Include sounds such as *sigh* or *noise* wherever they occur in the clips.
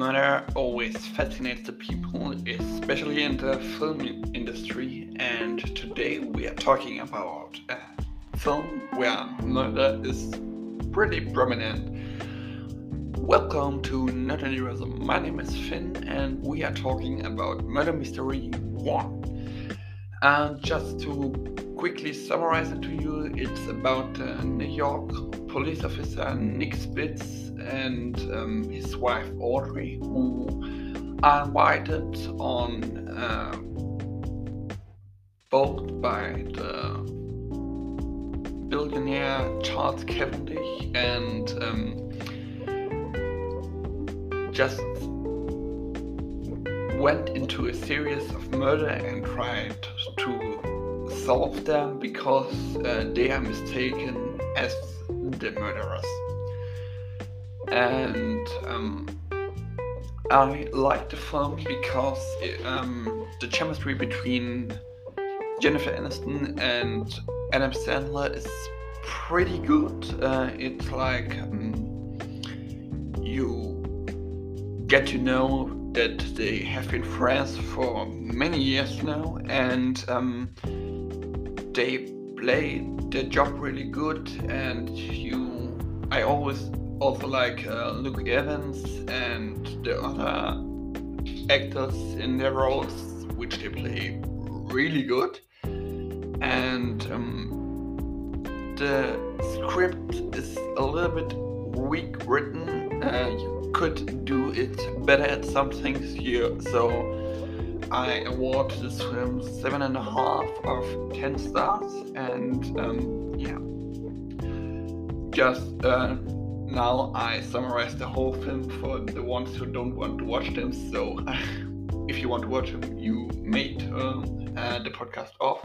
Murder always fascinates the people, especially in the film industry, and today we are talking about a film where murder is pretty prominent. Welcome to Universum. My name is Finn, and we are talking about Murder Mystery 1. And just to quickly summarize it to you, it's about uh, New York police officer Nick Spitz and um, his wife Audrey, who are invited on uh, boat by the billionaire Charles Cavendish and um, just went into a series of murder and tried to solve them because uh, they are mistaken as the murderers and um, I like the film because it, um, the chemistry between Jennifer Aniston and Adam Sandler is pretty good. Uh, it's like um, you get to know that they have been friends for many years now, and um, they play their job really good. And you, I always also like uh, Luke Evans and the other actors in their roles, which they play really good. And um, the script is a little bit weak written. Uh, you could do it better at some things here, so I award this film seven and a half of ten stars. And um, yeah, just. Uh, now I summarize the whole film for the ones who don't want to watch them. So *laughs* if you want to watch them, you turn uh, the podcast off.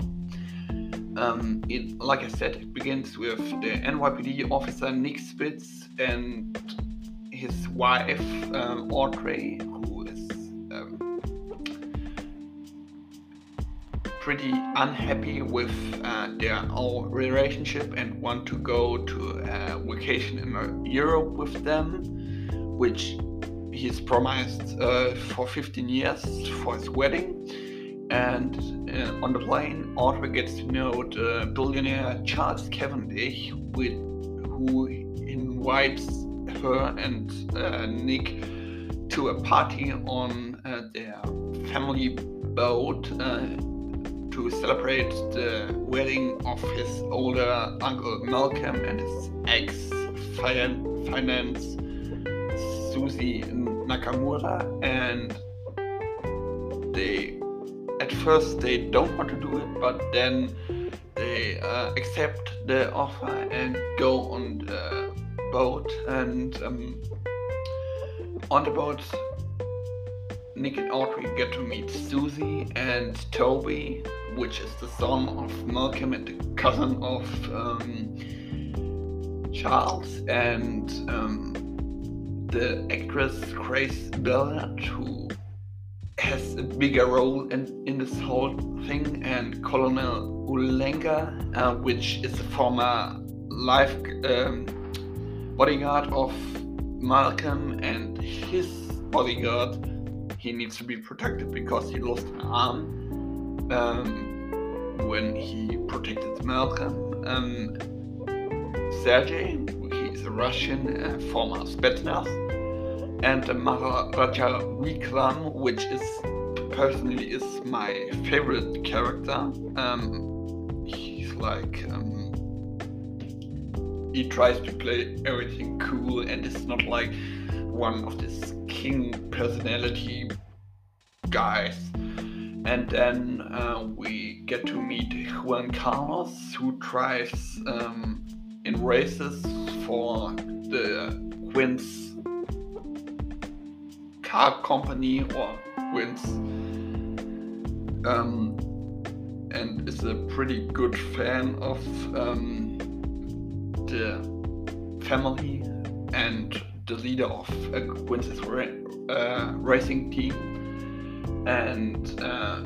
Um, it, like I said, it begins with the NYPD officer Nick Spitz and his wife um, Audrey, pretty unhappy with uh, their own relationship and want to go to a vacation in Europe with them, which he's promised uh, for 15 years for his wedding. And uh, on the plane, Audrey gets to know the billionaire Charles Cavendish, with, who invites her and uh, Nick to a party on uh, their family boat uh, to celebrate the wedding of his older uncle Malcolm and his ex finance Susie Nakamura and they at first they don't want to do it but then they uh, accept the offer and go on the boat and um, on the boat Nick and Audrey get to meet Susie and Toby which is the son of Malcolm and the cousin of um, Charles, and um, the actress Grace Bernard, who has a bigger role in, in this whole thing, and Colonel Ulenga, uh, which is a former life um, bodyguard of Malcolm and his bodyguard. He needs to be protected because he lost an arm um, when he protected Malcolm. Um, Sergei, he's a Russian uh, former Spetsnaz, and Maharaja Vikram, which is personally is my favorite character. Um, he's like um, he tries to play everything cool and it's not like one of this king personality guys. And then uh, we get to meet Juan Carlos, who drives um, in races for the Quince car company or Quince, um, and is a pretty good fan of um, the family and the leader of a Quince's uh, racing team and uh,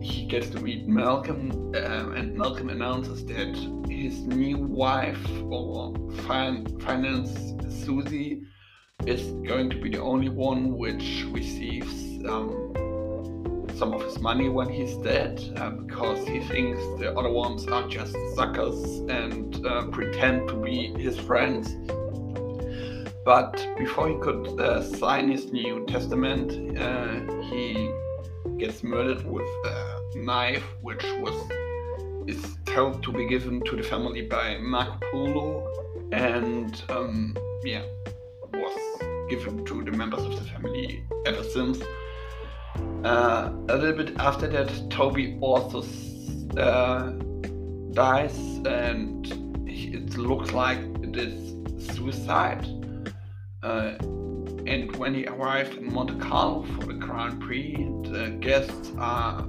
he gets to meet Malcolm, uh, and Malcolm announces that his new wife or fin- finance Susie is going to be the only one which receives um, some of his money when he's dead uh, because he thinks the other ones are just suckers and uh, pretend to be his friends. But before he could uh, sign his New Testament, uh, he gets murdered with a knife, which was is told to be given to the family by Marco Polo, and um, yeah, was given to the members of the family ever since. Uh, a little bit after that, Toby also uh, dies, and it looks like it is suicide. Uh, and when he arrived in Monte Carlo for the Grand Prix, the guests are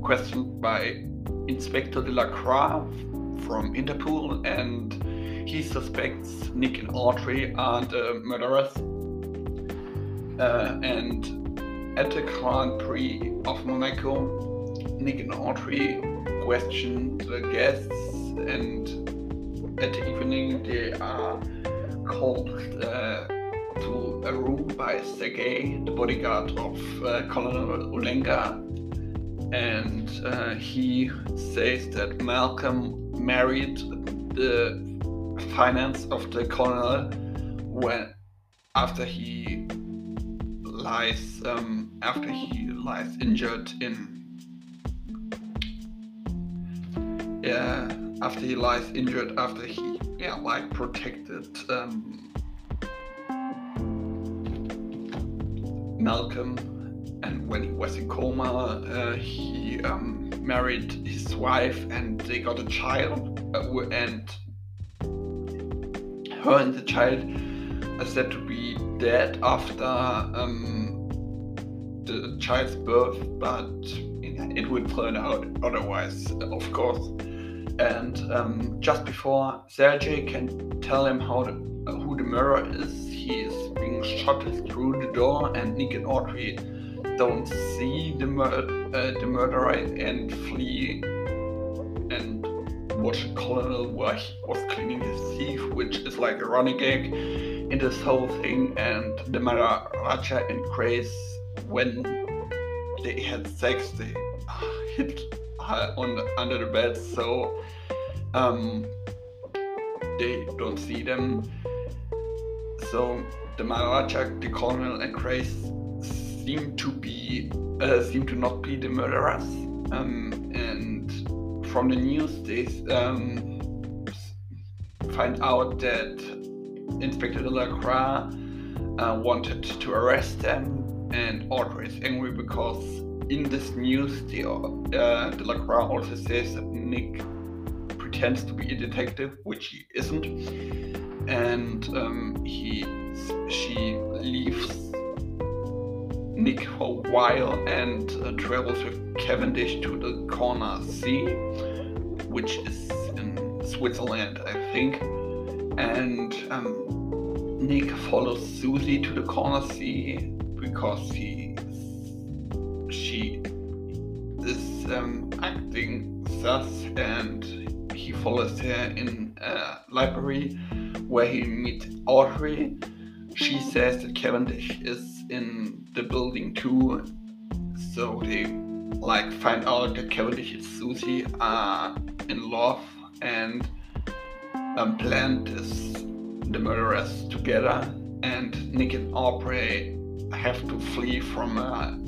questioned by Inspector Delacroix from Interpol, and he suspects Nick and Audrey are the murderers. Uh, and at the Grand Prix of Monaco, Nick and Audrey question the guests, and at the evening they are called uh, to a room by Sergei, the bodyguard of uh, Colonel Ulenga, and uh, he says that Malcolm married the finance of the colonel when after he lies um, after he lies injured in yeah after he lies injured after he yeah like protected um, Malcolm and when he was in coma uh, he um, married his wife and they got a child uh, and her and the child are said to be dead after um, the child's birth, but it would turn out otherwise, of course. And um, just before Sergei can tell him how the, uh, who the murderer is, he is shot through the door, and Nick and Audrey don't see the, mur- uh, the murderer and flee and watch Colonel while he was cleaning his teeth, which is like a running gag in this whole thing, and the Maharaja and Grace, when they had sex, they hid on the, under the bed, so um, they don't see them. So the Maharaja, the Colonel, and Grace seem to be uh, seem to not be the murderers, um, and from the news they um, find out that Inspector Delacroix uh, wanted to arrest them, and Audrey is angry because in this news, the, uh, Delacroix also says that Nick pretends to be a detective, which he isn't, and um, he she leaves Nick for a while and uh, travels with Cavendish to the Corner Sea, which is in Switzerland, I think and um, Nick follows Susie to the corner sea because he she is um, acting sus and he follows her in a library where he meets Audrey. She says that Cavendish is in the building too, so they like find out that Cavendish and Susie are in love and um, planned this, the murderers together, and Nick and Audrey have to flee from a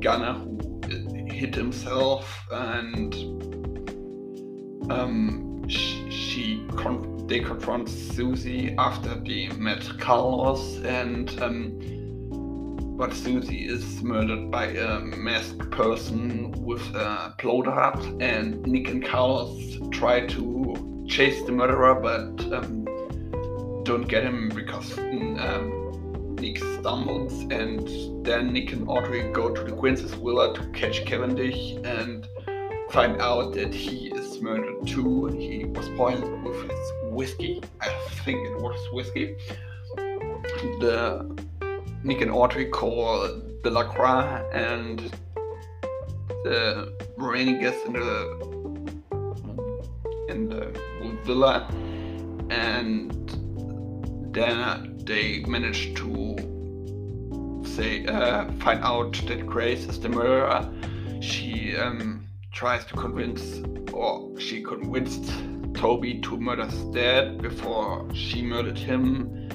gunner who hit himself, and um, she, she con- they confront Susie after they met Carlos, and um, but Susie is murdered by a masked person with a blow and Nick and Carlos try to chase the murderer, but um, don't get him because um, Nick stumbles, and then Nick and Audrey go to the Quincy's villa to catch Cavendish and find out that he is murdered too. And he was poisoned with his whiskey. I think it was whiskey. The Nick and Audrey call Delacroix and the remaining guests in the in the villa, and then they manage to say uh, find out that Grace is the murderer, she um, tries to convince, or she convinced Toby to murder his dad before she murdered him.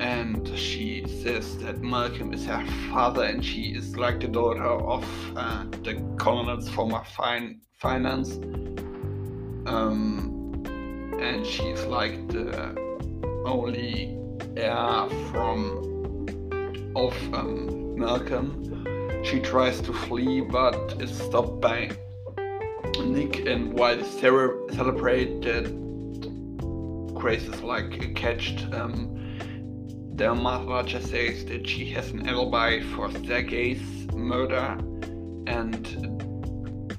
And she says that Malcolm is her father and she is like the daughter of uh, the colonel's former fine, finance. Um, and she's like the only heir from of um, Malcolm. She tries to flee but is stopped by Nick and while they celebrate that Grace is like catched, um, just says that she has an alibi for Sergei's murder and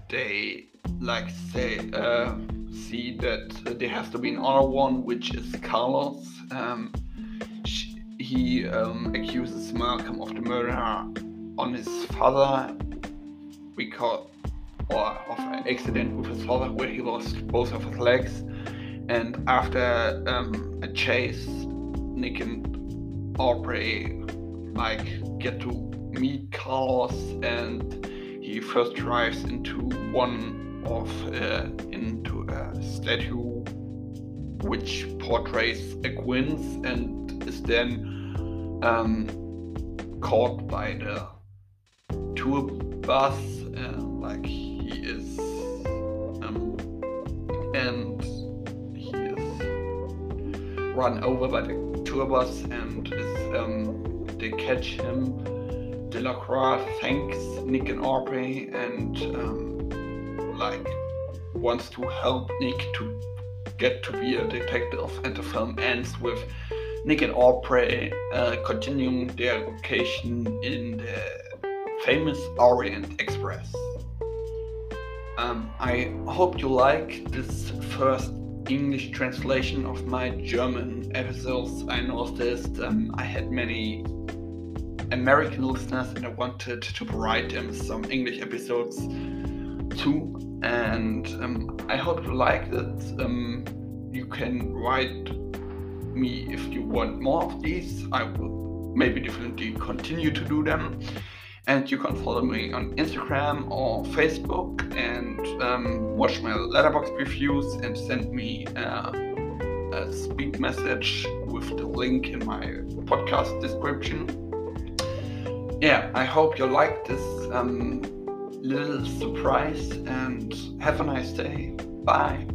they like say uh, see that there has to be another one which is Carlos. Um, she, he um, accuses Malcolm of the murder on his father because or of an accident with his father where he lost both of his legs. And after um, a chase, Nick and Audrey like get to meet Carlos, and he first drives into one of uh, into a statue which portrays a Gwyn's and is then um, caught by the tour bus like is um, and he is run over by the tour bus and is um, they catch him. Delacroix thanks Nick and Audrey and um, like wants to help Nick to get to be a detective and the film ends with Nick and Audrey uh, continuing their vacation in the famous Orient Express. Um, I hope you like this first English translation of my German episodes. I noticed um, I had many American listeners and I wanted to provide them some English episodes too. And um, I hope you like it. Um, you can write me if you want more of these. I will maybe definitely continue to do them and you can follow me on Instagram or Facebook and um, watch my Letterboxd reviews and send me uh, a speak message with the link in my podcast description. Yeah, I hope you like this um, little surprise and have a nice day. Bye.